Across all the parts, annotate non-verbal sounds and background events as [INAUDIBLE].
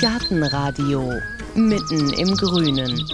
Gartenradio mitten im Grünen.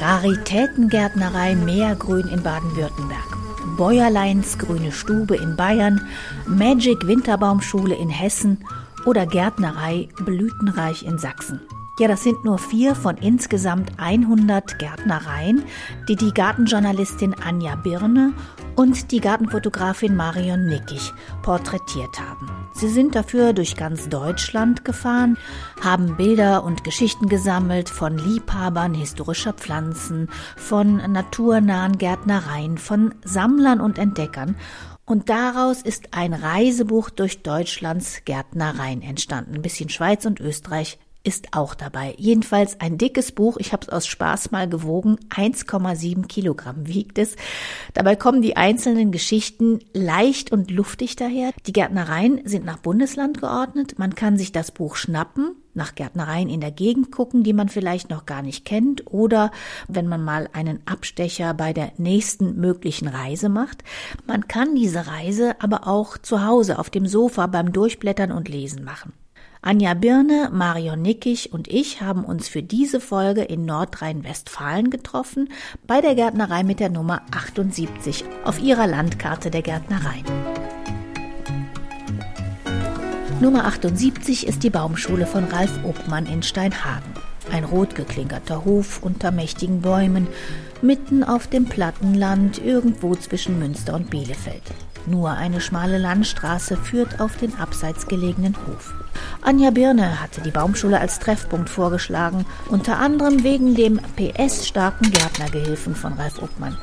Raritätengärtnerei Meergrün in Baden-Württemberg. Bäuerleins Grüne Stube in Bayern, Magic Winterbaumschule in Hessen oder Gärtnerei Blütenreich in Sachsen. Ja, das sind nur vier von insgesamt 100 Gärtnereien, die die Gartenjournalistin Anja Birne und die Gartenfotografin Marion Nickig porträtiert haben. Sie sind dafür durch ganz Deutschland gefahren, haben Bilder und Geschichten gesammelt von Liebhabern historischer Pflanzen, von naturnahen Gärtnereien, von Sammlern und Entdeckern und daraus ist ein Reisebuch durch Deutschlands Gärtnereien entstanden. Ein bisschen Schweiz und Österreich ist auch dabei. Jedenfalls ein dickes Buch. Ich habe es aus Spaß mal gewogen. 1,7 Kilogramm wiegt es. Dabei kommen die einzelnen Geschichten leicht und luftig daher. Die Gärtnereien sind nach Bundesland geordnet. Man kann sich das Buch schnappen, nach Gärtnereien in der Gegend gucken, die man vielleicht noch gar nicht kennt oder wenn man mal einen Abstecher bei der nächsten möglichen Reise macht. Man kann diese Reise aber auch zu Hause auf dem Sofa beim Durchblättern und Lesen machen. Anja Birne, Marion Nickig und ich haben uns für diese Folge in Nordrhein-Westfalen getroffen, bei der Gärtnerei mit der Nummer 78 auf ihrer Landkarte der Gärtnereien. Nummer 78 ist die Baumschule von Ralf Obmann in Steinhagen. Ein rot geklinkerter Hof unter mächtigen Bäumen, mitten auf dem Plattenland irgendwo zwischen Münster und Bielefeld. Nur eine schmale Landstraße führt auf den abseits gelegenen Hof. Anja Birne hatte die Baumschule als Treffpunkt vorgeschlagen, unter anderem wegen dem PS-starken Gärtnergehilfen von Ralf Uppmann.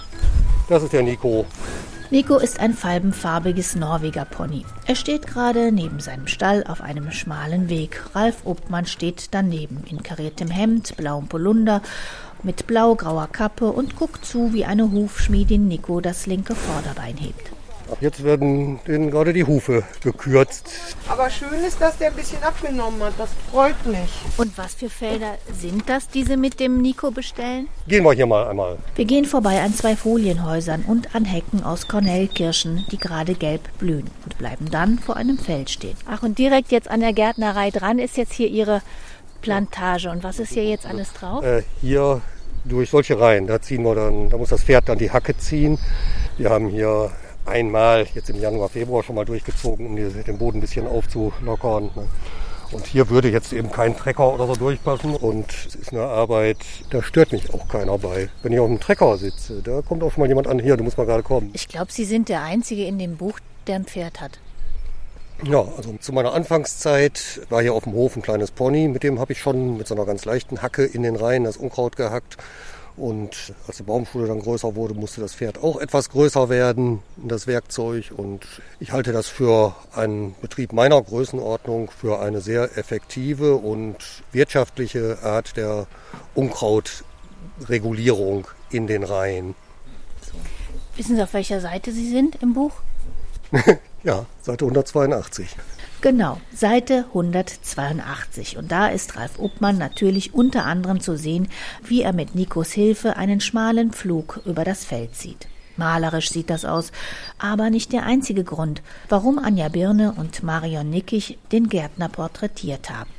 Das ist der Nico. Nico ist ein falbenfarbiges Norweger Pony. Er steht gerade neben seinem Stall auf einem schmalen Weg. Ralf Uppmann steht daneben in kariertem Hemd, blauem Polunder, mit blau-grauer Kappe und guckt zu, wie eine Hufschmiedin Nico das linke Vorderbein hebt. Jetzt werden denen gerade die Hufe gekürzt. Aber schön ist, dass der ein bisschen abgenommen hat. Das freut mich. Und was für Felder sind das, die Sie mit dem Nico bestellen? Gehen wir hier mal einmal. Wir gehen vorbei an zwei Folienhäusern und an Hecken aus Kornellkirschen, die gerade gelb blühen und bleiben dann vor einem Feld stehen. Ach, und direkt jetzt an der Gärtnerei dran ist jetzt hier Ihre Plantage. Und was ist hier jetzt alles drauf? Äh, hier durch solche Reihen, da ziehen wir dann, da muss das Pferd dann die Hacke ziehen. Wir haben hier einmal jetzt im Januar, Februar schon mal durchgezogen, um den Boden ein bisschen aufzulockern. Ne? Und hier würde jetzt eben kein Trecker oder so durchpassen. Und es ist eine Arbeit, da stört mich auch keiner bei. Wenn ich auf dem Trecker sitze, da kommt auch schon mal jemand an, hier, du musst mal gerade kommen. Ich glaube, Sie sind der Einzige in dem Buch, der ein Pferd hat. Ja, also zu meiner Anfangszeit war hier auf dem Hof ein kleines Pony. Mit dem habe ich schon mit so einer ganz leichten Hacke in den Reihen das Unkraut gehackt. Und als die Baumschule dann größer wurde, musste das Pferd auch etwas größer werden, das Werkzeug. Und ich halte das für einen Betrieb meiner Größenordnung für eine sehr effektive und wirtschaftliche Art der Unkrautregulierung in den Reihen. Wissen Sie, auf welcher Seite Sie sind im Buch? [LAUGHS] ja, Seite 182. Genau, Seite 182. Und da ist Ralf Uppmann natürlich unter anderem zu sehen, wie er mit Nikos Hilfe einen schmalen Flug über das Feld zieht. Malerisch sieht das aus, aber nicht der einzige Grund, warum Anja Birne und Marion Nickig den Gärtner porträtiert haben.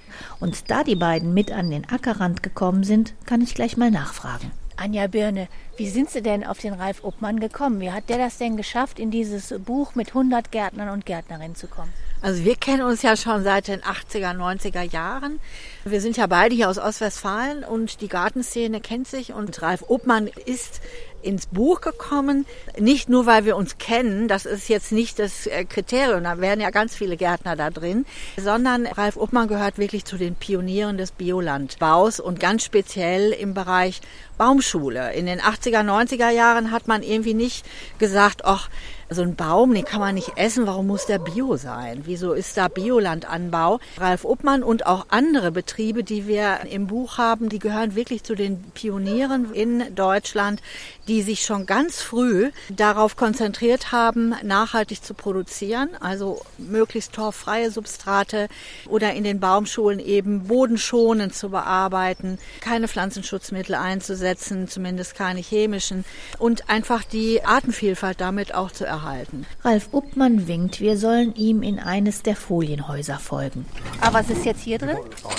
Und da die beiden mit an den Ackerrand gekommen sind, kann ich gleich mal nachfragen. Anja Birne, wie sind Sie denn auf den Ralf Uppmann gekommen? Wie hat der das denn geschafft, in dieses Buch mit 100 Gärtnern und Gärtnerinnen zu kommen? Also wir kennen uns ja schon seit den 80er, 90er Jahren. Wir sind ja beide hier aus Ostwestfalen und die Gartenszene kennt sich. Und Ralf Obmann ist ins Buch gekommen, nicht nur weil wir uns kennen, das ist jetzt nicht das äh, Kriterium, da wären ja ganz viele Gärtner da drin, sondern Ralf Obmann gehört wirklich zu den Pionieren des Biolandbaus und ganz speziell im Bereich Baumschule. In den 80er, 90er Jahren hat man irgendwie nicht gesagt, ach, so ein Baum, den kann man nicht essen, warum muss der Bio sein? Wieso ist da Biolandanbau? Ralf Uppmann und auch andere Betriebe, die wir im Buch haben, die gehören wirklich zu den Pionieren in Deutschland, die sich schon ganz früh darauf konzentriert haben, nachhaltig zu produzieren, also möglichst torffreie Substrate oder in den Baumschulen eben bodenschonend zu bearbeiten, keine Pflanzenschutzmittel einzusetzen, zumindest keine chemischen und einfach die Artenvielfalt damit auch zu erhalten erhalten. Ralf Uppmann winkt, wir sollen ihm in eines der Folienhäuser folgen. Aber was ist jetzt hier drin?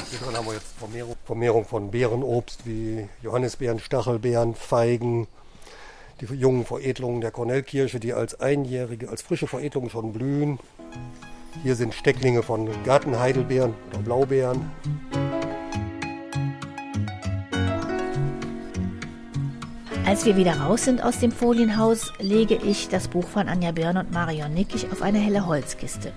Hier drin haben wir jetzt Vermehrung, Vermehrung von Beerenobst wie Johannisbeeren, Stachelbeeren, Feigen, die jungen Veredelungen der Kornellkirsche, die als einjährige, als frische Veredelung schon blühen. Hier sind Stecklinge von Gartenheidelbeeren oder Blaubeeren. Als wir wieder raus sind aus dem Folienhaus, lege ich das Buch von Anja Birn und Marion Nickig auf eine helle Holzkiste.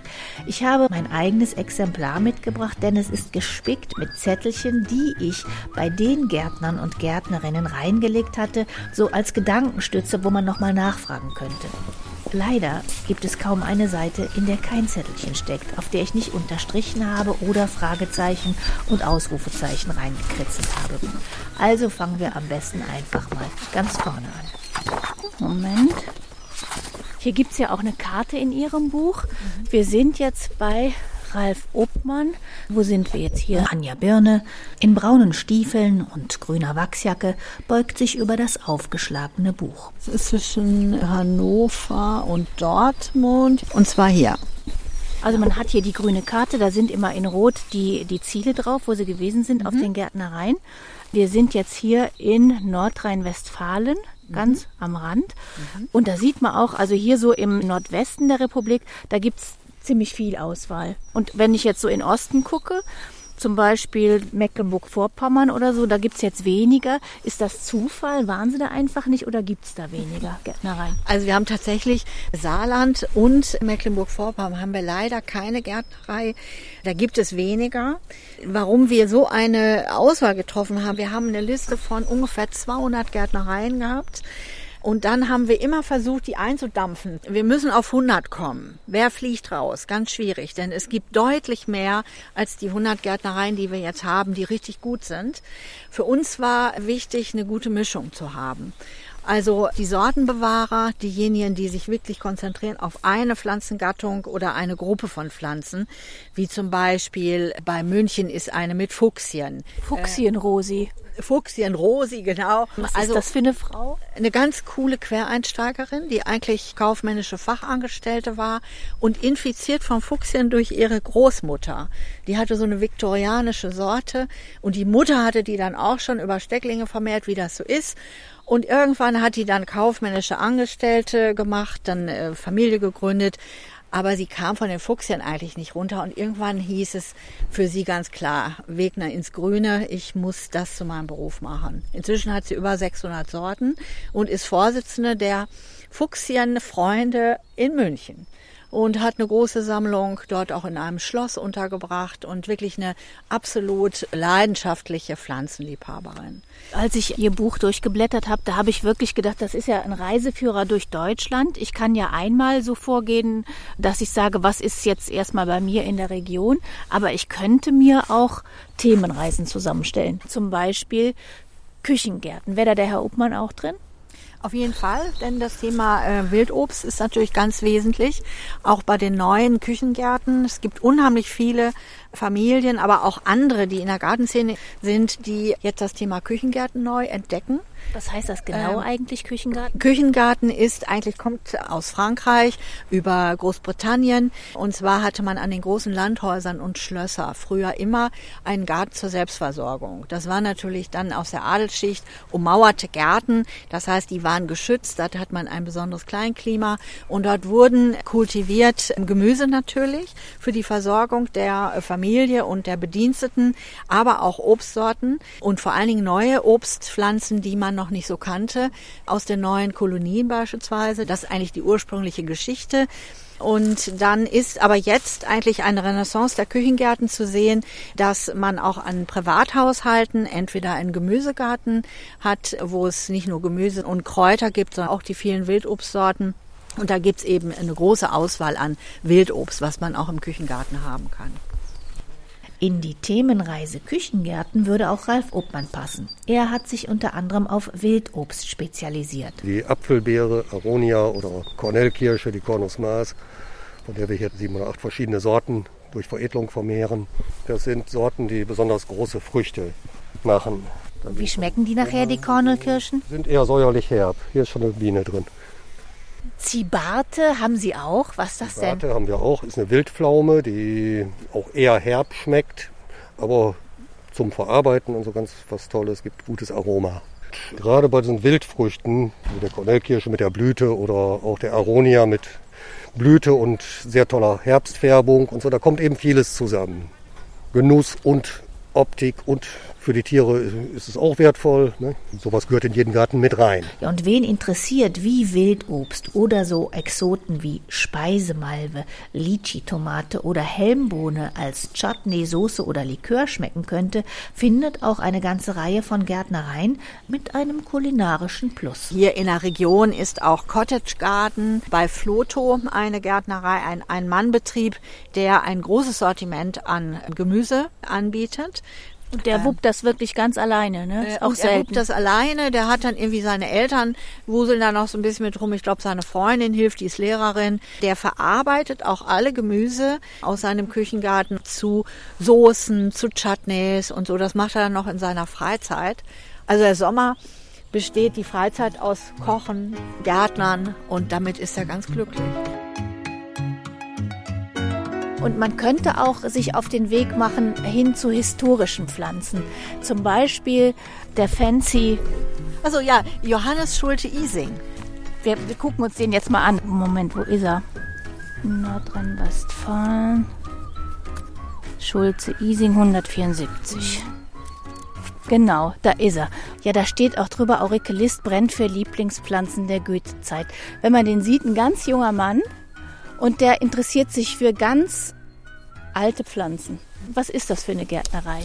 Ich habe mein eigenes Exemplar mitgebracht, denn es ist gespickt mit Zettelchen, die ich bei den Gärtnern und Gärtnerinnen reingelegt hatte, so als Gedankenstütze, wo man nochmal nachfragen könnte. Leider gibt es kaum eine Seite, in der kein Zettelchen steckt, auf der ich nicht unterstrichen habe oder Fragezeichen und Ausrufezeichen reingekritzelt habe. Also fangen wir am besten einfach mal ganz vorne an. Moment. Hier gibt es ja auch eine Karte in Ihrem Buch. Wir sind jetzt bei Ralf Obmann. Wo sind wir jetzt hier? Anja Birne in braunen Stiefeln und grüner Wachsjacke beugt sich über das aufgeschlagene Buch. Es ist zwischen Hannover und Dortmund und zwar hier. Also man hat hier die grüne Karte, da sind immer in Rot die, die Ziele drauf, wo sie gewesen sind mhm. auf den Gärtnereien. Wir sind jetzt hier in Nordrhein-Westfalen, ganz mhm. am Rand. Mhm. Und da sieht man auch, also hier so im Nordwesten der Republik, da gibt's ziemlich viel Auswahl. Und wenn ich jetzt so in Osten gucke, zum Beispiel Mecklenburg-Vorpommern oder so, da gibt es jetzt weniger. Ist das Zufall? Waren sie da einfach nicht oder gibt es da weniger Gärtnereien? Also wir haben tatsächlich Saarland und Mecklenburg-Vorpommern haben wir leider keine Gärtnerei. Da gibt es weniger. Warum wir so eine Auswahl getroffen haben, wir haben eine Liste von ungefähr 200 Gärtnereien gehabt. Und dann haben wir immer versucht, die einzudampfen. Wir müssen auf 100 kommen. Wer fliegt raus? Ganz schwierig, denn es gibt deutlich mehr als die 100 Gärtnereien, die wir jetzt haben, die richtig gut sind. Für uns war wichtig, eine gute Mischung zu haben. Also die Sortenbewahrer, diejenigen, die sich wirklich konzentrieren auf eine Pflanzengattung oder eine Gruppe von Pflanzen, wie zum Beispiel bei München ist eine mit Fuchsien. Fuchsienrosi. Fuchsienrosi, genau. Was also, ist das für eine Frau? Eine ganz coole Quereinsteigerin, die eigentlich kaufmännische Fachangestellte war und infiziert vom Fuchsien durch ihre Großmutter. Die hatte so eine viktorianische Sorte und die Mutter hatte die dann auch schon über Stecklinge vermehrt, wie das so ist. Und irgendwann hat die dann kaufmännische Angestellte gemacht, dann äh, Familie gegründet. Aber sie kam von den Fuchsien eigentlich nicht runter und irgendwann hieß es für sie ganz klar, Wegner ins Grüne, ich muss das zu meinem Beruf machen. Inzwischen hat sie über 600 Sorten und ist Vorsitzende der Fuchsienfreunde in München und hat eine große Sammlung dort auch in einem Schloss untergebracht und wirklich eine absolut leidenschaftliche Pflanzenliebhaberin. Als ich ihr Buch durchgeblättert habe, da habe ich wirklich gedacht, das ist ja ein Reiseführer durch Deutschland. Ich kann ja einmal so vorgehen, dass ich sage, was ist jetzt erstmal bei mir in der Region, aber ich könnte mir auch Themenreisen zusammenstellen. Zum Beispiel Küchengärten. Wäre da der Herr Obmann auch drin? Auf jeden Fall, denn das Thema äh, Wildobst ist natürlich ganz wesentlich, auch bei den neuen Küchengärten. Es gibt unheimlich viele Familien, aber auch andere, die in der Gartenszene sind, die jetzt das Thema Küchengärten neu entdecken was heißt das genau ähm, eigentlich, Küchengarten? Küchengarten ist eigentlich, kommt aus Frankreich über Großbritannien. Und zwar hatte man an den großen Landhäusern und Schlösser früher immer einen Garten zur Selbstversorgung. Das war natürlich dann aus der Adelsschicht ummauerte Gärten. Das heißt, die waren geschützt. Da hat man ein besonderes Kleinklima. Und dort wurden kultiviert Gemüse natürlich für die Versorgung der Familie und der Bediensteten, aber auch Obstsorten und vor allen Dingen neue Obstpflanzen, die man noch nicht so kannte, aus den neuen Kolonien beispielsweise. Das ist eigentlich die ursprüngliche Geschichte. Und dann ist aber jetzt eigentlich eine Renaissance der Küchengärten zu sehen, dass man auch an Privathaushalten entweder einen Gemüsegarten hat, wo es nicht nur Gemüse und Kräuter gibt, sondern auch die vielen Wildobstsorten. Und da gibt's eben eine große Auswahl an Wildobst, was man auch im Küchengarten haben kann. In die Themenreise Küchengärten würde auch Ralf Obmann passen. Er hat sich unter anderem auf Wildobst spezialisiert. Die Apfelbeere, Aronia oder Kornellkirsche, die Cornus Maas, von der wir hier sieben oder acht verschiedene Sorten durch Veredelung vermehren. Das sind Sorten, die besonders große Früchte machen. Wie schmecken die nachher, die Kornelkirschen? Sind eher säuerlich herb. Hier ist schon eine Biene drin. Zibarte haben Sie auch. Was ist das denn? Zibarte haben wir auch. Ist eine Wildpflaume, die auch eher herb schmeckt, aber zum Verarbeiten und so ganz was Tolles, gibt gutes Aroma. Gerade bei diesen Wildfrüchten, wie der Kornellkirsche mit der Blüte oder auch der Aronia mit Blüte und sehr toller Herbstfärbung und so, da kommt eben vieles zusammen. Genuss und Optik und für die Tiere ist es auch wertvoll. Ne? Sowas gehört in jeden Garten mit rein. Ja, und wen interessiert, wie Wildobst oder so Exoten wie Speisemalve, Lychee-Tomate oder Helmbohne als Chutney, Soße oder Likör schmecken könnte, findet auch eine ganze Reihe von Gärtnereien mit einem kulinarischen Plus. Hier in der Region ist auch Cottage Garden bei Floto eine Gärtnerei, ein Ein-Mann-Betrieb, der ein großes Sortiment an Gemüse anbietet. Und der wuppt das wirklich ganz alleine, ne? Ist auch und selten. Er wuppt das alleine. Der hat dann irgendwie seine Eltern wuseln da noch so ein bisschen mit rum. Ich glaube, seine Freundin hilft, die ist Lehrerin. Der verarbeitet auch alle Gemüse aus seinem Küchengarten zu Soßen, zu Chutneys und so. Das macht er dann noch in seiner Freizeit. Also der Sommer besteht die Freizeit aus Kochen, Gärtnern und damit ist er ganz glücklich. Und man könnte auch sich auf den Weg machen hin zu historischen Pflanzen. Zum Beispiel der Fancy. Also ja, Johannes Schulte-Ising. Wir, wir, gucken uns den jetzt mal an. Moment, wo ist er? Nordrhein-Westfalen. Schulze-Ising 174. Genau, da ist er. Ja, da steht auch drüber, Auriculist brennt für Lieblingspflanzen der Goethezeit. Wenn man den sieht, ein ganz junger Mann, und der interessiert sich für ganz alte Pflanzen. Was ist das für eine Gärtnerei?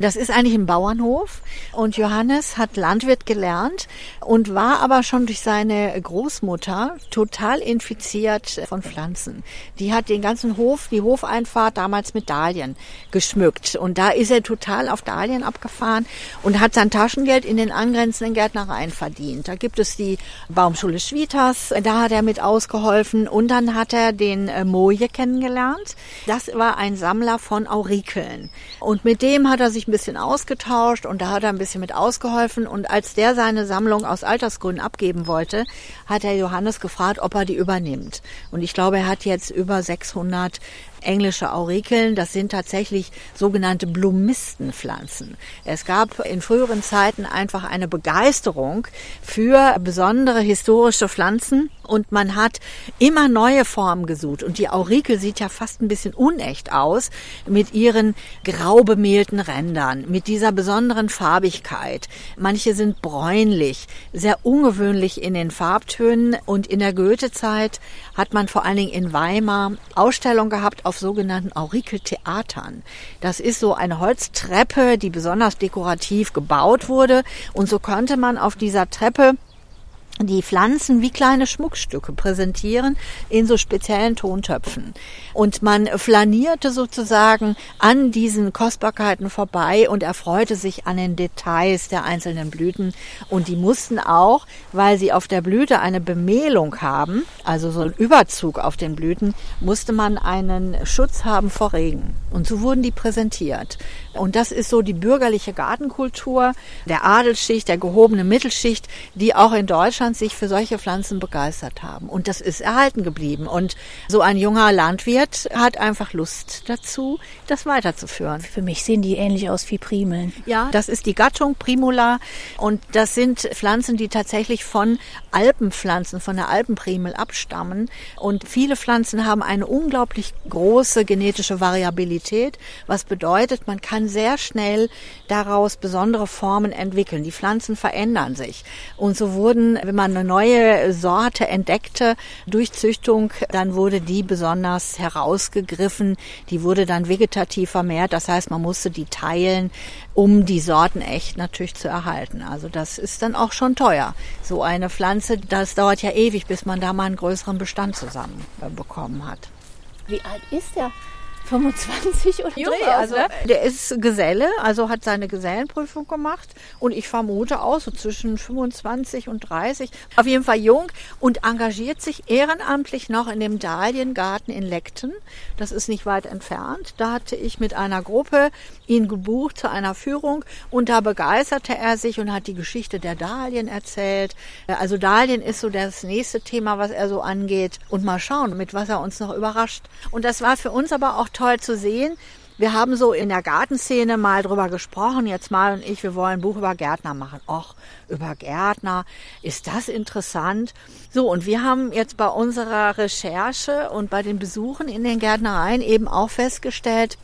Das ist eigentlich ein Bauernhof und Johannes hat Landwirt gelernt und war aber schon durch seine Großmutter total infiziert von Pflanzen. Die hat den ganzen Hof, die Hofeinfahrt damals mit Dahlien geschmückt und da ist er total auf Dahlien abgefahren und hat sein Taschengeld in den angrenzenden Gärtnereien verdient. Da gibt es die Baumschule Schwieters, da hat er mit ausgeholfen und dann hat er den äh, Moje kennengelernt. Das war ein Sammler von Aurikeln und mit dem hat er sich ein bisschen ausgetauscht und da hat er ein bisschen mit ausgeholfen. Und als der seine Sammlung aus Altersgründen abgeben wollte, hat er Johannes gefragt, ob er die übernimmt. Und ich glaube, er hat jetzt über 600 englische Aurikeln. Das sind tatsächlich sogenannte Blumistenpflanzen. Es gab in früheren Zeiten einfach eine Begeisterung für besondere historische Pflanzen und man hat immer neue Formen gesucht. Und die Aurikel sieht ja fast ein bisschen unecht aus mit ihren grau bemehlten Rändern, mit dieser besonderen Farbigkeit. Manche sind bräunlich, sehr ungewöhnlich in den Farbtönen. Und in der Goethezeit hat man vor allen Dingen in Weimar Ausstellungen gehabt auf sogenannten Aurikeltheatern. Das ist so eine Holztreppe, die besonders dekorativ gebaut wurde. Und so konnte man auf dieser Treppe die Pflanzen wie kleine Schmuckstücke präsentieren in so speziellen Tontöpfen. Und man flanierte sozusagen an diesen Kostbarkeiten vorbei und erfreute sich an den Details der einzelnen Blüten. Und die mussten auch, weil sie auf der Blüte eine Bemehlung haben, also so ein Überzug auf den Blüten, musste man einen Schutz haben vor Regen. Und so wurden die präsentiert. Und das ist so die bürgerliche Gartenkultur der Adelsschicht, der gehobenen Mittelschicht, die auch in Deutschland sich für solche Pflanzen begeistert haben. Und das ist erhalten geblieben. Und so ein junger Landwirt hat einfach Lust dazu, das weiterzuführen. Für mich sehen die ähnlich aus wie Primeln. Ja, das ist die Gattung Primula. Und das sind Pflanzen, die tatsächlich von Alpenpflanzen, von der Alpenprimel abstammen. Und viele Pflanzen haben eine unglaublich große genetische Variabilität, was bedeutet, man kann sehr schnell daraus besondere Formen entwickeln. Die Pflanzen verändern sich. Und so wurden, wenn man eine neue Sorte entdeckte durch Züchtung, dann wurde die besonders herausgegriffen. Die wurde dann vegetativ vermehrt. Das heißt, man musste die teilen, um die Sorten echt natürlich zu erhalten. Also das ist dann auch schon teuer. So eine Pflanze, das dauert ja ewig, bis man da mal einen größeren Bestand zusammen bekommen hat. Wie alt ist der 25 oder jung aus, also ne? der ist Geselle, also hat seine Gesellenprüfung gemacht und ich vermute auch so zwischen 25 und 30, auf jeden Fall jung und engagiert sich ehrenamtlich noch in dem Dahliengarten in Leckten. Das ist nicht weit entfernt. Da hatte ich mit einer Gruppe ihn gebucht zu einer Führung und da begeisterte er sich und hat die Geschichte der Dahlien erzählt. Also Dahlien ist so das nächste Thema, was er so angeht und mal schauen, mit was er uns noch überrascht. Und das war für uns aber auch toll zu sehen. Wir haben so in der Gartenszene mal drüber gesprochen, jetzt mal und ich, wir wollen ein Buch über Gärtner machen. Och, über Gärtner, ist das interessant? So, und wir haben jetzt bei unserer Recherche und bei den Besuchen in den Gärtnereien eben auch festgestellt,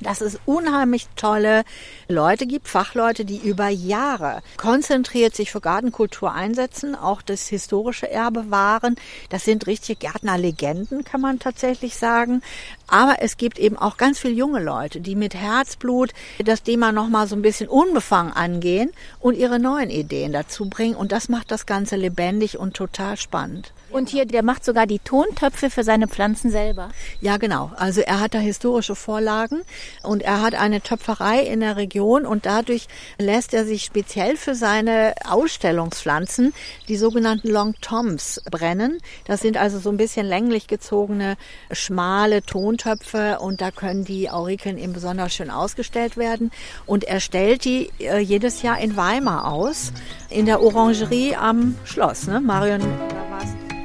dass es unheimlich tolle Leute gibt, Fachleute, die über Jahre konzentriert sich für Gartenkultur einsetzen, auch das historische Erbe wahren. Das sind richtige Gärtnerlegenden, kann man tatsächlich sagen. Aber es gibt eben auch ganz viele junge Leute, die mit Herzblut das Thema nochmal so ein bisschen unbefangen angehen und ihre neuen Ideen dazu bringen. Und das macht das Ganze lebendig und total spannend. Und hier, der macht sogar die Tontöpfe für seine Pflanzen selber. Ja, genau. Also er hat da historische Vorlagen und er hat eine Töpferei in der Region und dadurch lässt er sich speziell für seine Ausstellungspflanzen die sogenannten Long Toms brennen. Das sind also so ein bisschen länglich gezogene, schmale Tontöpfe und da können die Aurikeln eben besonders schön ausgestellt werden. Und er stellt die äh, jedes Jahr in Weimar aus, in der Orangerie am Schloss. Ne? Marion, da war's.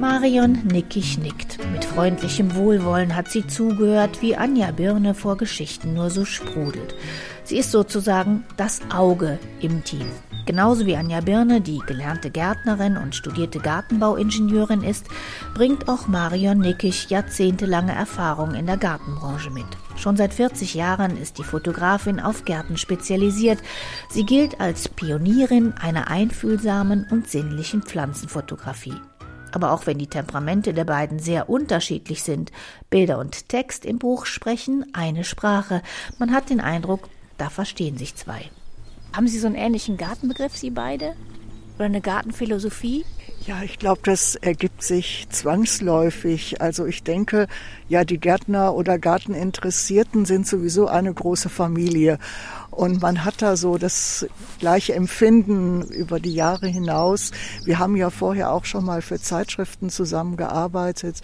Marion nickig nickt. Mit freundlichem Wohlwollen hat sie zugehört, wie Anja Birne vor Geschichten nur so sprudelt. Sie ist sozusagen das Auge im Team. Genauso wie Anja Birne, die gelernte Gärtnerin und studierte Gartenbauingenieurin ist, bringt auch Marion Nickig jahrzehntelange Erfahrung in der Gartenbranche mit. Schon seit 40 Jahren ist die Fotografin auf Gärten spezialisiert. Sie gilt als Pionierin einer einfühlsamen und sinnlichen Pflanzenfotografie. Aber auch wenn die Temperamente der beiden sehr unterschiedlich sind, Bilder und Text im Buch sprechen eine Sprache. Man hat den Eindruck, da verstehen sich zwei. Haben Sie so einen ähnlichen Gartenbegriff, Sie beide? Oder eine Gartenphilosophie? Ja, ich glaube, das ergibt sich zwangsläufig. Also ich denke, ja, die Gärtner oder Garteninteressierten sind sowieso eine große Familie. Und man hat da so das gleiche Empfinden über die Jahre hinaus. Wir haben ja vorher auch schon mal für Zeitschriften zusammengearbeitet.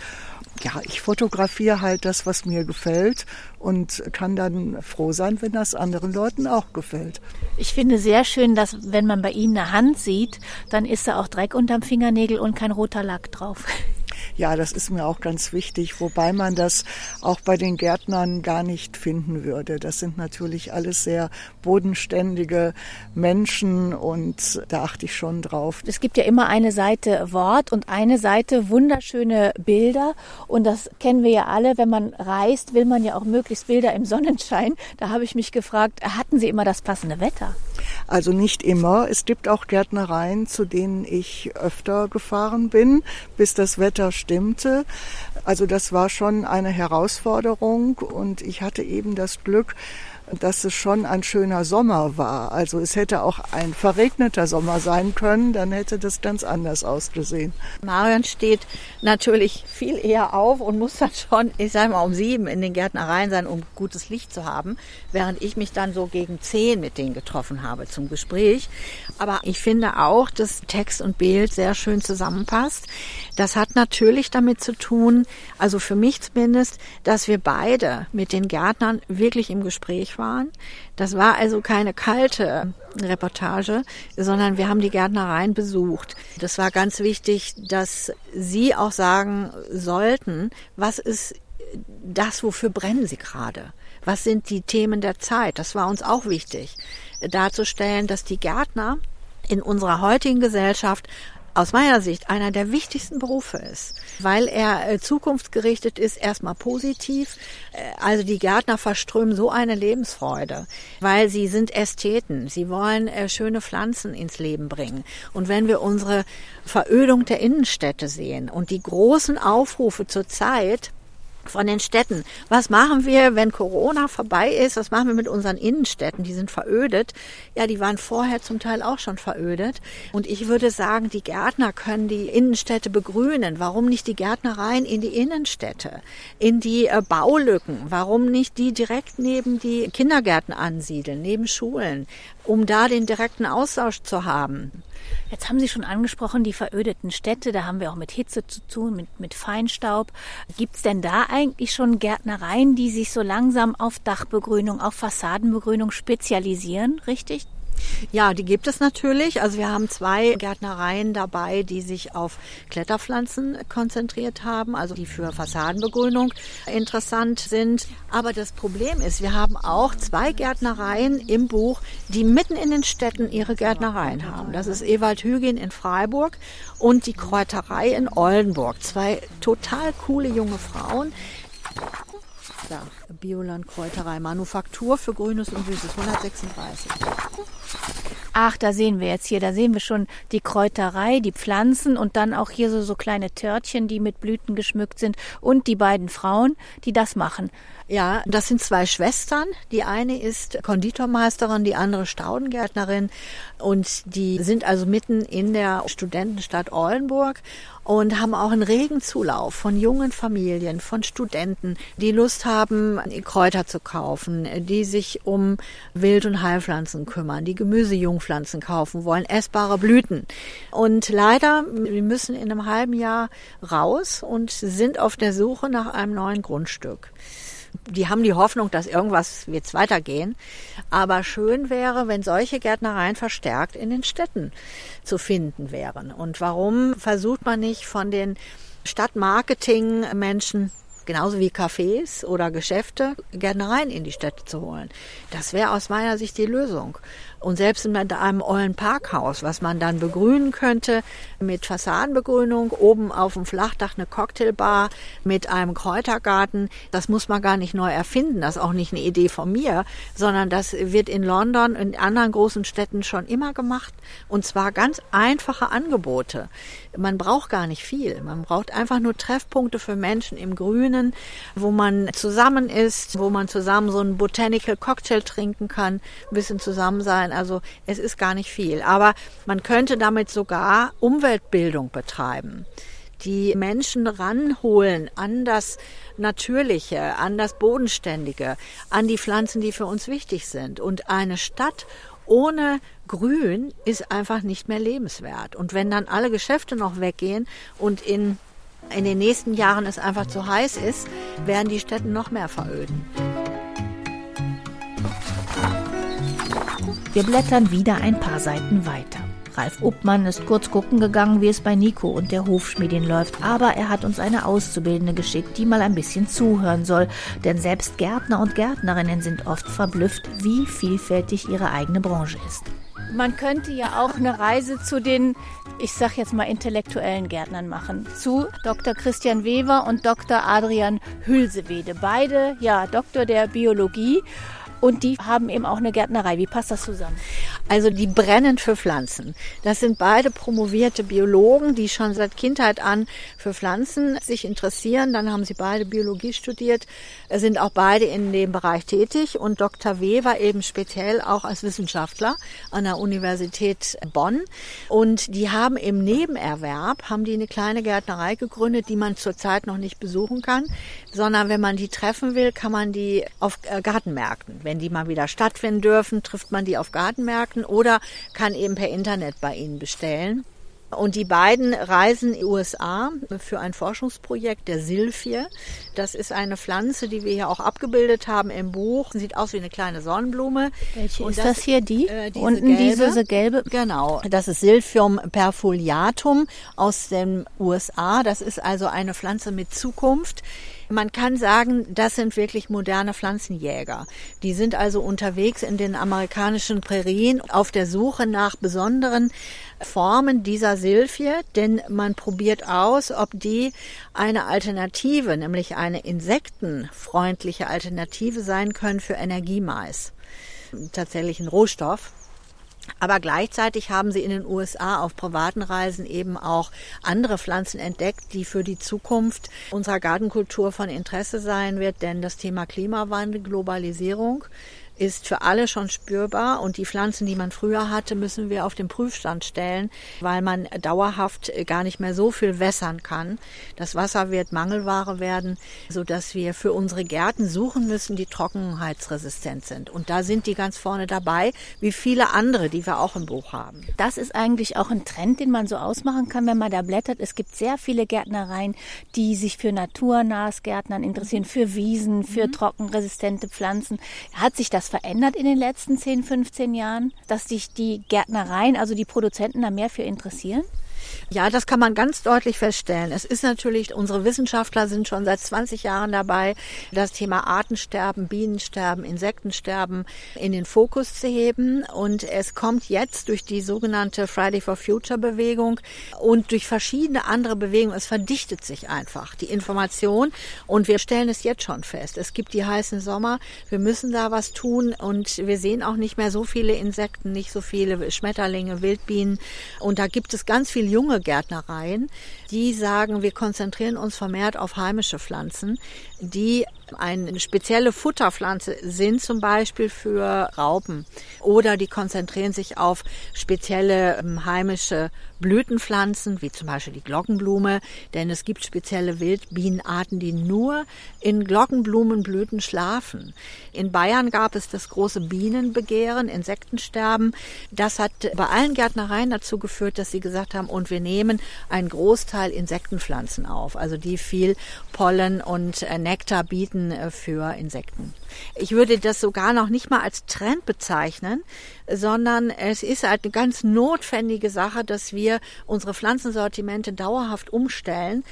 Ja, ich fotografiere halt das, was mir gefällt und kann dann froh sein, wenn das anderen Leuten auch gefällt. Ich finde sehr schön, dass wenn man bei Ihnen eine Hand sieht, dann ist da auch Dreck unterm Fingernägel und kein roter Lack drauf. [LAUGHS] Ja, das ist mir auch ganz wichtig, wobei man das auch bei den Gärtnern gar nicht finden würde. Das sind natürlich alles sehr bodenständige Menschen und da achte ich schon drauf. Es gibt ja immer eine Seite Wort und eine Seite wunderschöne Bilder und das kennen wir ja alle. Wenn man reist, will man ja auch möglichst Bilder im Sonnenschein. Da habe ich mich gefragt, hatten Sie immer das passende Wetter? Also nicht immer. Es gibt auch Gärtnereien, zu denen ich öfter gefahren bin, bis das Wetter stimmte. Also das war schon eine Herausforderung und ich hatte eben das Glück, dass es schon ein schöner Sommer war. Also es hätte auch ein verregneter Sommer sein können, dann hätte das ganz anders ausgesehen. Marion steht natürlich viel eher auf und muss dann schon, ich sage mal, um sieben in den Gärtnereien sein, um gutes Licht zu haben, während ich mich dann so gegen zehn mit denen getroffen habe zum Gespräch. Aber ich finde auch, dass Text und Bild sehr schön zusammenpasst. Das hat natürlich damit zu tun, also für mich zumindest, dass wir beide mit den Gärtnern wirklich im Gespräch waren. Das war also keine kalte Reportage, sondern wir haben die Gärtnereien besucht. Das war ganz wichtig, dass Sie auch sagen sollten, was ist das, wofür brennen Sie gerade? Was sind die Themen der Zeit? Das war uns auch wichtig, darzustellen, dass die Gärtner in unserer heutigen Gesellschaft aus meiner Sicht einer der wichtigsten Berufe ist, weil er äh, zukunftsgerichtet ist, erstmal positiv. Äh, also die Gärtner verströmen so eine Lebensfreude, weil sie sind Ästheten. Sie wollen äh, schöne Pflanzen ins Leben bringen. Und wenn wir unsere Verödung der Innenstädte sehen und die großen Aufrufe zur Zeit, von den Städten. Was machen wir, wenn Corona vorbei ist? Was machen wir mit unseren Innenstädten? Die sind verödet. Ja, die waren vorher zum Teil auch schon verödet. Und ich würde sagen, die Gärtner können die Innenstädte begrünen. Warum nicht die Gärtnereien in die Innenstädte, in die äh, Baulücken? Warum nicht die direkt neben die Kindergärten ansiedeln, neben Schulen, um da den direkten Austausch zu haben? Jetzt haben Sie schon angesprochen, die verödeten Städte, da haben wir auch mit Hitze zu tun, mit, mit Feinstaub. Gibt es denn da eigentlich schon Gärtnereien, die sich so langsam auf Dachbegrünung, auf Fassadenbegrünung spezialisieren, richtig? Ja, die gibt es natürlich. Also wir haben zwei Gärtnereien dabei, die sich auf Kletterpflanzen konzentriert haben, also die für Fassadenbegrünung interessant sind. Aber das Problem ist, wir haben auch zwei Gärtnereien im Buch, die mitten in den Städten ihre Gärtnereien haben. Das ist Ewald Hügin in Freiburg und die Kräuterei in Oldenburg. Zwei total coole junge Frauen. Da, Bioland Kräuterei, Manufaktur für Grünes und Süßes, 136. Ach, da sehen wir jetzt hier, da sehen wir schon die Kräuterei, die Pflanzen und dann auch hier so, so kleine Törtchen, die mit Blüten geschmückt sind und die beiden Frauen, die das machen. Ja, das sind zwei Schwestern. Die eine ist Konditormeisterin, die andere Staudengärtnerin. Und die sind also mitten in der Studentenstadt Oldenburg und haben auch einen regen Zulauf von jungen Familien, von Studenten, die Lust haben, Kräuter zu kaufen, die sich um Wild- und Heilpflanzen kümmern, die Gemüsejungpflanzen kaufen wollen, essbare Blüten. Und leider, wir müssen in einem halben Jahr raus und sind auf der Suche nach einem neuen Grundstück die haben die Hoffnung, dass irgendwas wird weitergehen. Aber schön wäre, wenn solche Gärtnereien verstärkt in den Städten zu finden wären. Und warum versucht man nicht von den Stadtmarketing-Menschen genauso wie Cafés oder Geschäfte Gärtnereien in die Städte zu holen. Das wäre aus meiner Sicht die Lösung. Und selbst mit einem ollen Parkhaus, was man dann begrünen könnte mit Fassadenbegrünung, oben auf dem Flachdach eine Cocktailbar mit einem Kräutergarten, das muss man gar nicht neu erfinden. Das ist auch nicht eine Idee von mir, sondern das wird in London und in anderen großen Städten schon immer gemacht. Und zwar ganz einfache Angebote. Man braucht gar nicht viel. Man braucht einfach nur Treffpunkte für Menschen im Grünen, wo man zusammen ist, wo man zusammen so einen Botanical Cocktail trinken kann, ein bisschen zusammen sein also es ist gar nicht viel. Aber man könnte damit sogar Umweltbildung betreiben die Menschen ranholen an das Natürliche, an das Bodenständige, an die Pflanzen, die für uns wichtig sind. Und eine Stadt ohne Grün ist einfach nicht mehr lebenswert. Und wenn dann alle Geschäfte noch weggehen und in, in den nächsten Jahren es einfach zu heiß ist, werden die Städte noch mehr veröden. Wir blättern wieder ein paar Seiten weiter. Ralf Uppmann ist kurz gucken gegangen, wie es bei Nico und der Hofschmiedin läuft, aber er hat uns eine Auszubildende geschickt, die mal ein bisschen zuhören soll, denn selbst Gärtner und Gärtnerinnen sind oft verblüfft, wie vielfältig ihre eigene Branche ist. Man könnte ja auch eine Reise zu den, ich sag jetzt mal, intellektuellen Gärtnern machen. Zu Dr. Christian Weber und Dr. Adrian Hülsewede. Beide, ja, Doktor der Biologie und die haben eben auch eine Gärtnerei. Wie passt das zusammen? Also die brennen für Pflanzen. Das sind beide promovierte Biologen, die schon seit Kindheit an für Pflanzen sich interessieren. Dann haben sie beide Biologie studiert, sind auch beide in dem Bereich tätig und Dr. W. war eben speziell auch als Wissenschaftler an der Universität Bonn. Und die haben im Nebenerwerb, haben die eine kleine Gärtnerei gegründet, die man zurzeit noch nicht besuchen kann, sondern wenn man die treffen will, kann man die auf äh, Gartenmärkten. Wenn die mal wieder stattfinden dürfen, trifft man die auf Gartenmärkten oder kann eben per Internet bei ihnen bestellen. Und die beiden reisen in die USA für ein Forschungsprojekt der Silphie. Das ist eine Pflanze, die wir hier auch abgebildet haben im Buch. Sieht aus wie eine kleine Sonnenblume. Welche Und ist das, das hier? Die? Äh, diese Unten gelbe. diese gelbe? Genau. Das ist Silphium perfoliatum aus den USA. Das ist also eine Pflanze mit Zukunft. Man kann sagen, das sind wirklich moderne Pflanzenjäger. Die sind also unterwegs in den amerikanischen Prärien auf der Suche nach besonderen Formen dieser Silphie, denn man probiert aus, ob die eine Alternative, nämlich eine insektenfreundliche Alternative sein können für Energiemais. Tatsächlich ein Rohstoff. Aber gleichzeitig haben sie in den USA auf privaten Reisen eben auch andere Pflanzen entdeckt, die für die Zukunft unserer Gartenkultur von Interesse sein wird, denn das Thema Klimawandel, Globalisierung ist für alle schon spürbar und die Pflanzen, die man früher hatte, müssen wir auf den Prüfstand stellen, weil man dauerhaft gar nicht mehr so viel wässern kann. Das Wasser wird Mangelware werden, so dass wir für unsere Gärten suchen müssen, die trockenheitsresistent sind. Und da sind die ganz vorne dabei, wie viele andere, die wir auch im Buch haben. Das ist eigentlich auch ein Trend, den man so ausmachen kann, wenn man da blättert. Es gibt sehr viele Gärtnereien, die sich für naturnahes Gärtnern interessieren, für Wiesen, für mhm. trockenresistente Pflanzen. Hat sich das was verändert in den letzten 10, 15 Jahren, dass sich die Gärtnereien, also die Produzenten da mehr für interessieren? Ja, das kann man ganz deutlich feststellen. Es ist natürlich, unsere Wissenschaftler sind schon seit 20 Jahren dabei, das Thema Artensterben, Bienensterben, Insektensterben in den Fokus zu heben. Und es kommt jetzt durch die sogenannte Friday for Future Bewegung und durch verschiedene andere Bewegungen, es verdichtet sich einfach die Information. Und wir stellen es jetzt schon fest. Es gibt die heißen Sommer. Wir müssen da was tun. Und wir sehen auch nicht mehr so viele Insekten, nicht so viele Schmetterlinge, Wildbienen. Und da gibt es ganz viele junge Gärtnereien, die sagen, wir konzentrieren uns vermehrt auf heimische Pflanzen, die eine spezielle Futterpflanze sind, zum Beispiel für Raupen. Oder die konzentrieren sich auf spezielle ähm, heimische Blütenpflanzen, wie zum Beispiel die Glockenblume, denn es gibt spezielle Wildbienenarten, die nur in Glockenblumenblüten schlafen. In Bayern gab es das große Bienenbegehren, Insektensterben. Das hat bei allen Gärtnereien dazu geführt, dass sie gesagt haben, und wir nehmen einen Großteil Insektenpflanzen auf, also die viel Pollen und äh, Nektar bieten äh, für Insekten. Ich würde das sogar noch nicht mal als Trend bezeichnen, sondern es ist halt eine ganz notwendige Sache, dass wir unsere Pflanzensortimente dauerhaft umstellen,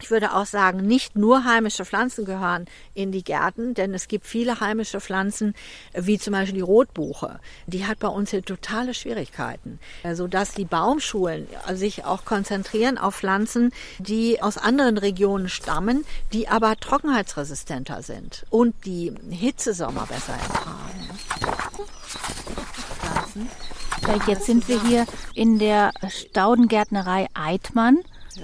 ich würde auch sagen, nicht nur heimische Pflanzen gehören in die Gärten, denn es gibt viele heimische Pflanzen, wie zum Beispiel die Rotbuche. Die hat bei uns hier totale Schwierigkeiten, sodass die Baumschulen sich auch konzentrieren auf Pflanzen, die aus anderen Regionen stammen, die aber trockenheitsresistenter sind und die Hitzesommer besser ertragen. Jetzt sind wir hier in der Staudengärtnerei Eidmann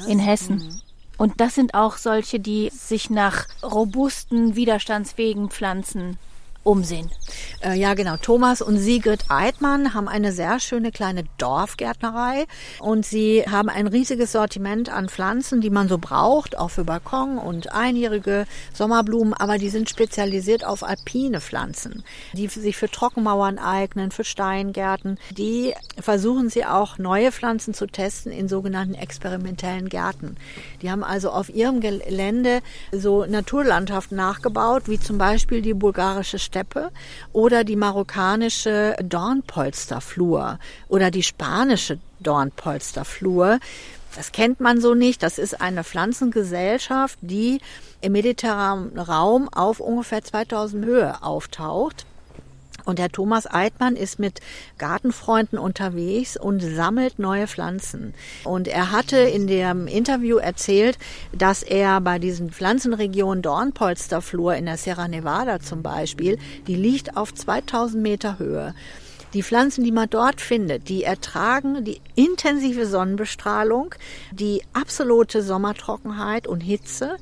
in Hessen. Und das sind auch solche, die sich nach robusten, widerstandsfähigen Pflanzen umsehen. Äh, ja, genau. Thomas und Sigrid Eidmann haben eine sehr schöne kleine Dorfgärtnerei und sie haben ein riesiges Sortiment an Pflanzen, die man so braucht, auch für Balkon und einjährige Sommerblumen, aber die sind spezialisiert auf alpine Pflanzen, die sich für Trockenmauern eignen, für Steingärten. Die versuchen sie auch neue Pflanzen zu testen in sogenannten experimentellen Gärten. Die haben also auf ihrem Gelände so Naturlandschaften nachgebaut, wie zum Beispiel die bulgarische Steppe oder die marokkanische Dornpolsterflur oder die spanische Dornpolsterflur. Das kennt man so nicht. Das ist eine Pflanzengesellschaft, die im mediterranen Raum auf ungefähr 2000 Höhe auftaucht. Und der Thomas Eidmann ist mit Gartenfreunden unterwegs und sammelt neue Pflanzen. Und er hatte in dem Interview erzählt, dass er bei diesen Pflanzenregionen Dornpolsterflur in der Sierra Nevada zum Beispiel, die liegt auf 2000 Meter Höhe. Die Pflanzen, die man dort findet, die ertragen die intensive Sonnenbestrahlung, die absolute Sommertrockenheit und Hitze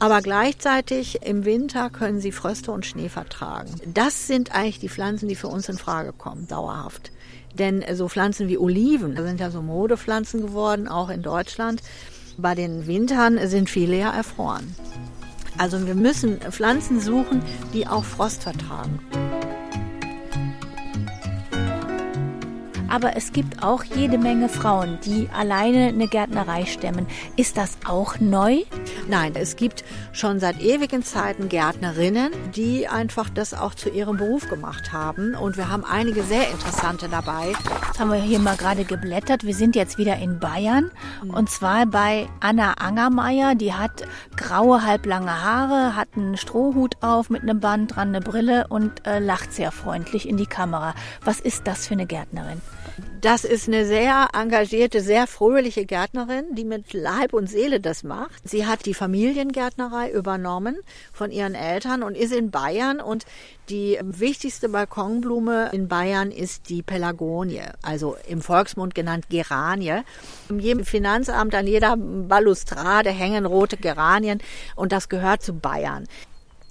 aber gleichzeitig im Winter können sie Fröste und Schnee vertragen. Das sind eigentlich die Pflanzen, die für uns in Frage kommen, dauerhaft. Denn so Pflanzen wie Oliven, sind ja so Modepflanzen geworden, auch in Deutschland. Bei den Wintern sind viele ja erfroren. Also wir müssen Pflanzen suchen, die auch Frost vertragen. Aber es gibt auch jede Menge Frauen, die alleine eine Gärtnerei stemmen. Ist das auch neu? Nein, es gibt schon seit ewigen Zeiten Gärtnerinnen, die einfach das auch zu ihrem Beruf gemacht haben. Und wir haben einige sehr interessante dabei. Jetzt haben wir hier mal gerade geblättert. Wir sind jetzt wieder in Bayern. Und zwar bei Anna Angermeier. Die hat graue, halblange Haare, hat einen Strohhut auf mit einem Band dran, eine Brille und äh, lacht sehr freundlich in die Kamera. Was ist das für eine Gärtnerin? Das ist eine sehr engagierte, sehr fröhliche Gärtnerin, die mit Leib und Seele das macht. Sie hat die Familiengärtnerei übernommen von ihren Eltern und ist in Bayern und die wichtigste Balkonblume in Bayern ist die Pelagonie, also im Volksmund genannt Geranie. In jedem Finanzamt, an jeder Balustrade hängen rote Geranien und das gehört zu Bayern.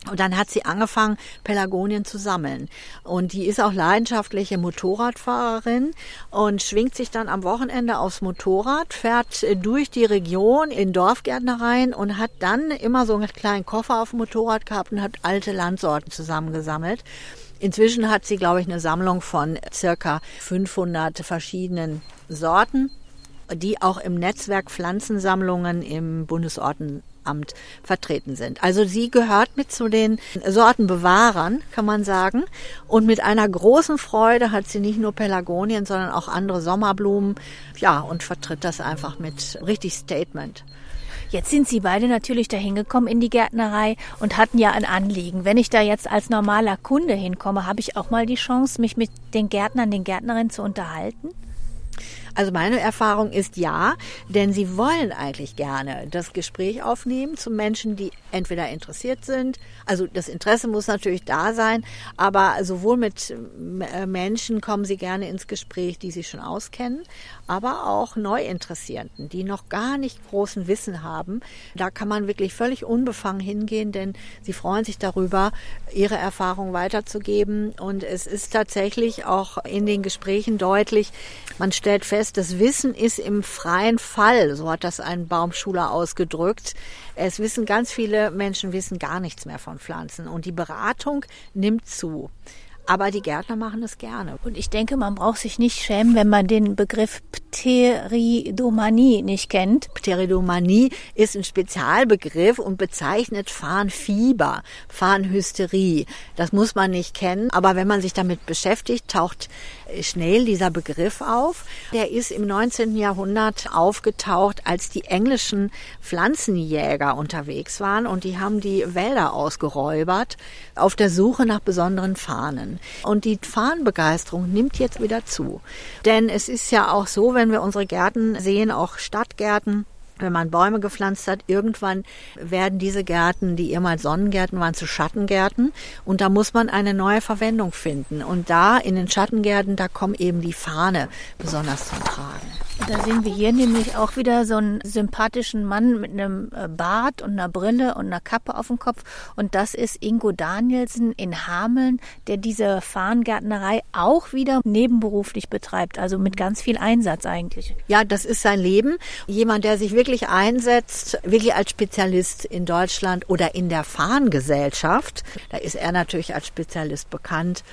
Und dann hat sie angefangen, Pelagonien zu sammeln. Und die ist auch leidenschaftliche Motorradfahrerin und schwingt sich dann am Wochenende aufs Motorrad, fährt durch die Region in Dorfgärtnereien und hat dann immer so einen kleinen Koffer auf dem Motorrad gehabt und hat alte Landsorten zusammengesammelt. Inzwischen hat sie, glaube ich, eine Sammlung von circa 500 verschiedenen Sorten, die auch im Netzwerk Pflanzensammlungen im Bundesorten Amt vertreten sind. Also sie gehört mit zu den Sortenbewahrern, kann man sagen. Und mit einer großen Freude hat sie nicht nur Pelagonien, sondern auch andere Sommerblumen. Ja, und vertritt das einfach mit richtig Statement. Jetzt sind Sie beide natürlich dahin gekommen in die Gärtnerei und hatten ja ein Anliegen. Wenn ich da jetzt als normaler Kunde hinkomme, habe ich auch mal die Chance, mich mit den Gärtnern, den Gärtnerinnen zu unterhalten? Also meine Erfahrung ist ja, denn sie wollen eigentlich gerne das Gespräch aufnehmen zu Menschen, die entweder interessiert sind, also das Interesse muss natürlich da sein, aber sowohl mit äh, Menschen kommen sie gerne ins Gespräch, die sie schon auskennen, aber auch Neuinteressierten, die noch gar nicht großen Wissen haben. Da kann man wirklich völlig unbefangen hingehen, denn sie freuen sich darüber, ihre Erfahrung weiterzugeben und es ist tatsächlich auch in den Gesprächen deutlich, man stellt fest, heißt, das Wissen ist im freien Fall, so hat das ein Baumschuler ausgedrückt. Es wissen ganz viele Menschen wissen gar nichts mehr von Pflanzen und die Beratung nimmt zu. Aber die Gärtner machen es gerne. Und ich denke, man braucht sich nicht schämen, wenn man den Begriff Pteridomanie nicht kennt. Pteridomanie ist ein Spezialbegriff und bezeichnet Farnfieber, Farnhysterie. Das muss man nicht kennen, aber wenn man sich damit beschäftigt, taucht schnell dieser Begriff auf. Der ist im 19. Jahrhundert aufgetaucht, als die englischen Pflanzenjäger unterwegs waren und die haben die Wälder ausgeräubert auf der Suche nach besonderen Fahnen. Und die Fahnenbegeisterung nimmt jetzt wieder zu. Denn es ist ja auch so, wenn wir unsere Gärten sehen, auch Stadtgärten, wenn man Bäume gepflanzt hat, irgendwann werden diese Gärten, die ehemals Sonnengärten waren, zu Schattengärten. Und da muss man eine neue Verwendung finden. Und da in den Schattengärten, da kommt eben die Fahne besonders zum Tragen. Da sehen wir hier nämlich auch wieder so einen sympathischen Mann mit einem äh, Bart und einer Brille und einer Kappe auf dem Kopf. Und das ist Ingo Danielsen in Hameln, der diese Farngärtnerei auch wieder nebenberuflich betreibt. Also mit ganz viel Einsatz eigentlich. Ja, das ist sein Leben. Jemand, der sich wirklich einsetzt, wirklich als Spezialist in Deutschland oder in der Farngesellschaft. Da ist er natürlich als Spezialist bekannt.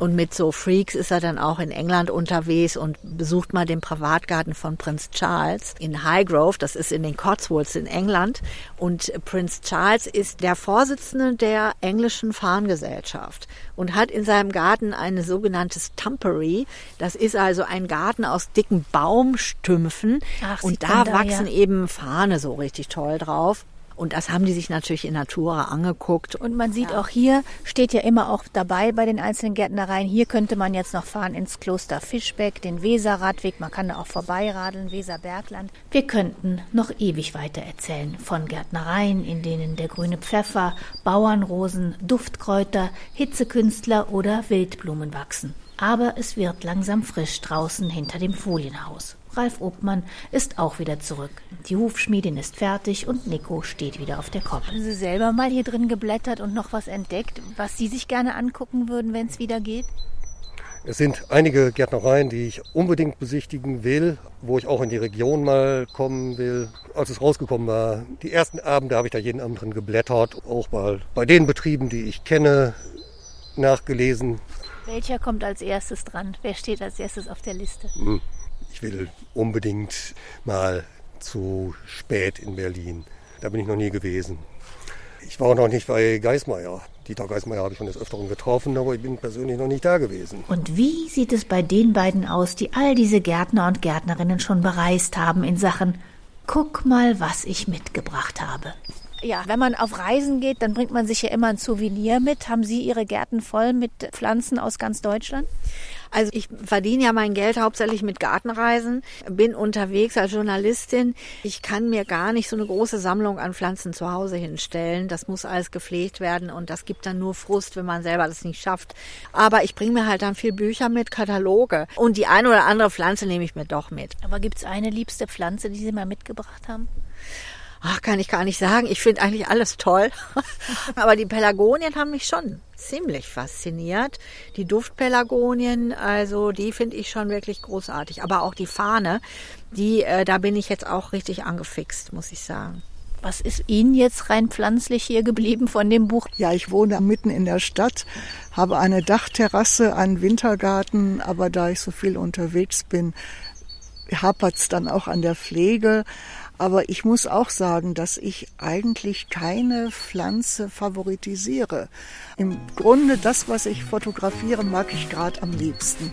Und mit so Freaks ist er dann auch in England unterwegs und besucht mal den Privatgarten von Prinz Charles in Highgrove. Das ist in den Cotswolds in England. Und Prinz Charles ist der Vorsitzende der englischen Farngesellschaft und hat in seinem Garten eine sogenannte Stumpery. Das ist also ein Garten aus dicken Baumstümpfen. Ach, und da, da wachsen ja. eben Fahne so richtig toll drauf. Und das haben die sich natürlich in Natura angeguckt. Und man sieht ja. auch hier, steht ja immer auch dabei bei den einzelnen Gärtnereien, hier könnte man jetzt noch fahren ins Kloster Fischbeck, den Weserradweg, man kann da auch vorbeiradeln, Weserbergland. Wir könnten noch ewig weiter erzählen von Gärtnereien, in denen der grüne Pfeffer, Bauernrosen, Duftkräuter, Hitzekünstler oder Wildblumen wachsen. Aber es wird langsam frisch draußen hinter dem Folienhaus. Ralf Obmann ist auch wieder zurück. Die Hufschmiedin ist fertig und Nico steht wieder auf der Koppel. Haben Sie selber mal hier drin geblättert und noch was entdeckt, was Sie sich gerne angucken würden, wenn es wieder geht? Es sind einige Gärtnereien, die ich unbedingt besichtigen will, wo ich auch in die Region mal kommen will. Als es rausgekommen war, die ersten Abende habe ich da jeden Abend drin geblättert, auch mal bei den Betrieben, die ich kenne, nachgelesen. Welcher kommt als erstes dran? Wer steht als erstes auf der Liste? Hm ich will unbedingt mal zu spät in Berlin. Da bin ich noch nie gewesen. Ich war noch nicht bei Geismeier. Dieter Geismeier habe ich schon des Öfteren getroffen, aber ich bin persönlich noch nicht da gewesen. Und wie sieht es bei den beiden aus, die all diese Gärtner und Gärtnerinnen schon bereist haben in Sachen Guck mal, was ich mitgebracht habe. Ja, wenn man auf Reisen geht, dann bringt man sich ja immer ein Souvenir mit. Haben Sie Ihre Gärten voll mit Pflanzen aus ganz Deutschland? Also ich verdiene ja mein Geld hauptsächlich mit Gartenreisen, bin unterwegs als Journalistin. Ich kann mir gar nicht so eine große Sammlung an Pflanzen zu Hause hinstellen. Das muss alles gepflegt werden und das gibt dann nur Frust, wenn man selber das nicht schafft. Aber ich bringe mir halt dann viel Bücher mit, Kataloge und die eine oder andere Pflanze nehme ich mir doch mit. Aber gibt es eine liebste Pflanze, die Sie mal mitgebracht haben? Ach, kann ich gar nicht sagen. Ich finde eigentlich alles toll. [LAUGHS] Aber die Pelagonien haben mich schon ziemlich fasziniert. Die Duftpelagonien, also die finde ich schon wirklich großartig. Aber auch die Fahne, die, äh, da bin ich jetzt auch richtig angefixt, muss ich sagen. Was ist Ihnen jetzt rein pflanzlich hier geblieben von dem Buch? Ja, ich wohne mitten in der Stadt, habe eine Dachterrasse, einen Wintergarten, aber da ich so viel unterwegs bin, hapert es dann auch an der Pflege. Aber ich muss auch sagen, dass ich eigentlich keine Pflanze favoritisiere. Im Grunde das, was ich fotografiere, mag ich gerade am liebsten.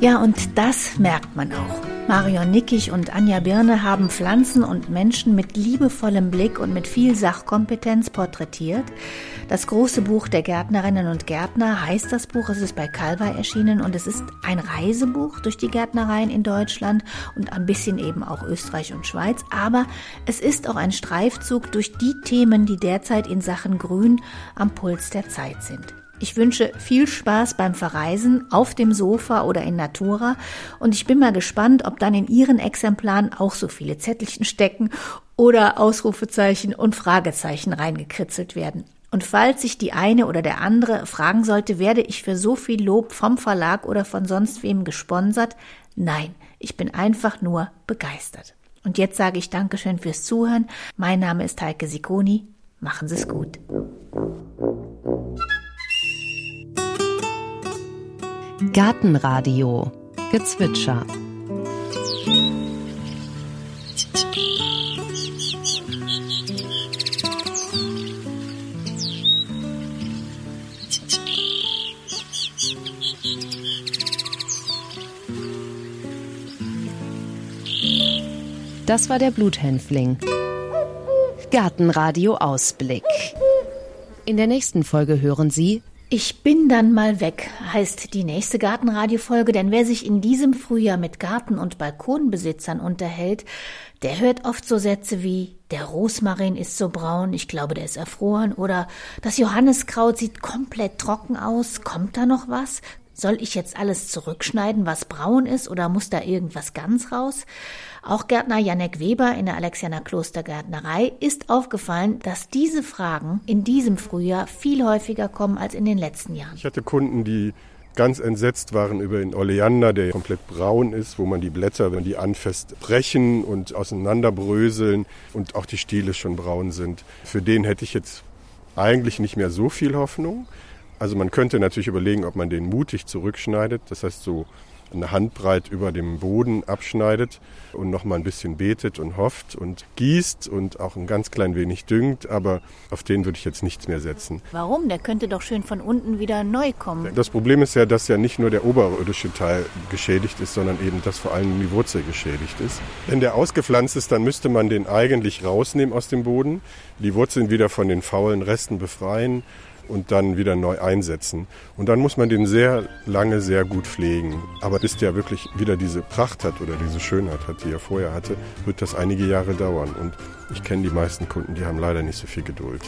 Ja, und das merkt man auch. Marion Nickig und Anja Birne haben Pflanzen und Menschen mit liebevollem Blick und mit viel Sachkompetenz porträtiert. Das große Buch der Gärtnerinnen und Gärtner heißt das Buch. Es ist bei Calva erschienen und es ist ein Reisebuch durch die Gärtnereien in Deutschland und ein bisschen eben auch Österreich und Schweiz. Aber es ist auch ein Streifzug durch die Themen, die derzeit in Sachen Grün am Puls der Zeit sind. Ich wünsche viel Spaß beim Verreisen auf dem Sofa oder in Natura und ich bin mal gespannt, ob dann in Ihren Exemplaren auch so viele Zettelchen stecken oder Ausrufezeichen und Fragezeichen reingekritzelt werden. Und falls sich die eine oder der andere fragen sollte, werde ich für so viel Lob vom Verlag oder von sonst wem gesponsert? Nein, ich bin einfach nur begeistert. Und jetzt sage ich Dankeschön fürs Zuhören. Mein Name ist Heike Sikoni. Machen Sie es gut. Gartenradio Gezwitscher Das war der Bluthänfling. Gartenradio Ausblick. In der nächsten Folge hören Sie ich bin dann mal weg, heißt die nächste Gartenradiofolge, denn wer sich in diesem Frühjahr mit Garten- und Balkonbesitzern unterhält, der hört oft so Sätze wie der Rosmarin ist so braun, ich glaube, der ist erfroren oder das Johanniskraut sieht komplett trocken aus, kommt da noch was? Soll ich jetzt alles zurückschneiden, was braun ist, oder muss da irgendwas ganz raus? Auch Gärtner Janek Weber in der Alexianer Klostergärtnerei ist aufgefallen, dass diese Fragen in diesem Frühjahr viel häufiger kommen als in den letzten Jahren. Ich hatte Kunden, die ganz entsetzt waren über den Oleander, der komplett braun ist, wo man die Blätter, wenn die anfasst, brechen und auseinanderbröseln und auch die Stiele schon braun sind. Für den hätte ich jetzt eigentlich nicht mehr so viel Hoffnung. Also man könnte natürlich überlegen, ob man den mutig zurückschneidet, das heißt so eine Handbreit über dem Boden abschneidet und noch mal ein bisschen betet und hofft und gießt und auch ein ganz klein wenig düngt, aber auf den würde ich jetzt nichts mehr setzen. Warum? Der könnte doch schön von unten wieder neu kommen. Das Problem ist ja, dass ja nicht nur der oberirdische Teil geschädigt ist, sondern eben, dass vor allem die Wurzel geschädigt ist. Wenn der ausgepflanzt ist, dann müsste man den eigentlich rausnehmen aus dem Boden, die Wurzeln wieder von den faulen Resten befreien und dann wieder neu einsetzen. Und dann muss man den sehr lange sehr gut pflegen. Aber bis der wirklich wieder diese Pracht hat oder diese Schönheit hat, die er vorher hatte, wird das einige Jahre dauern. Und ich kenne die meisten Kunden, die haben leider nicht so viel Geduld.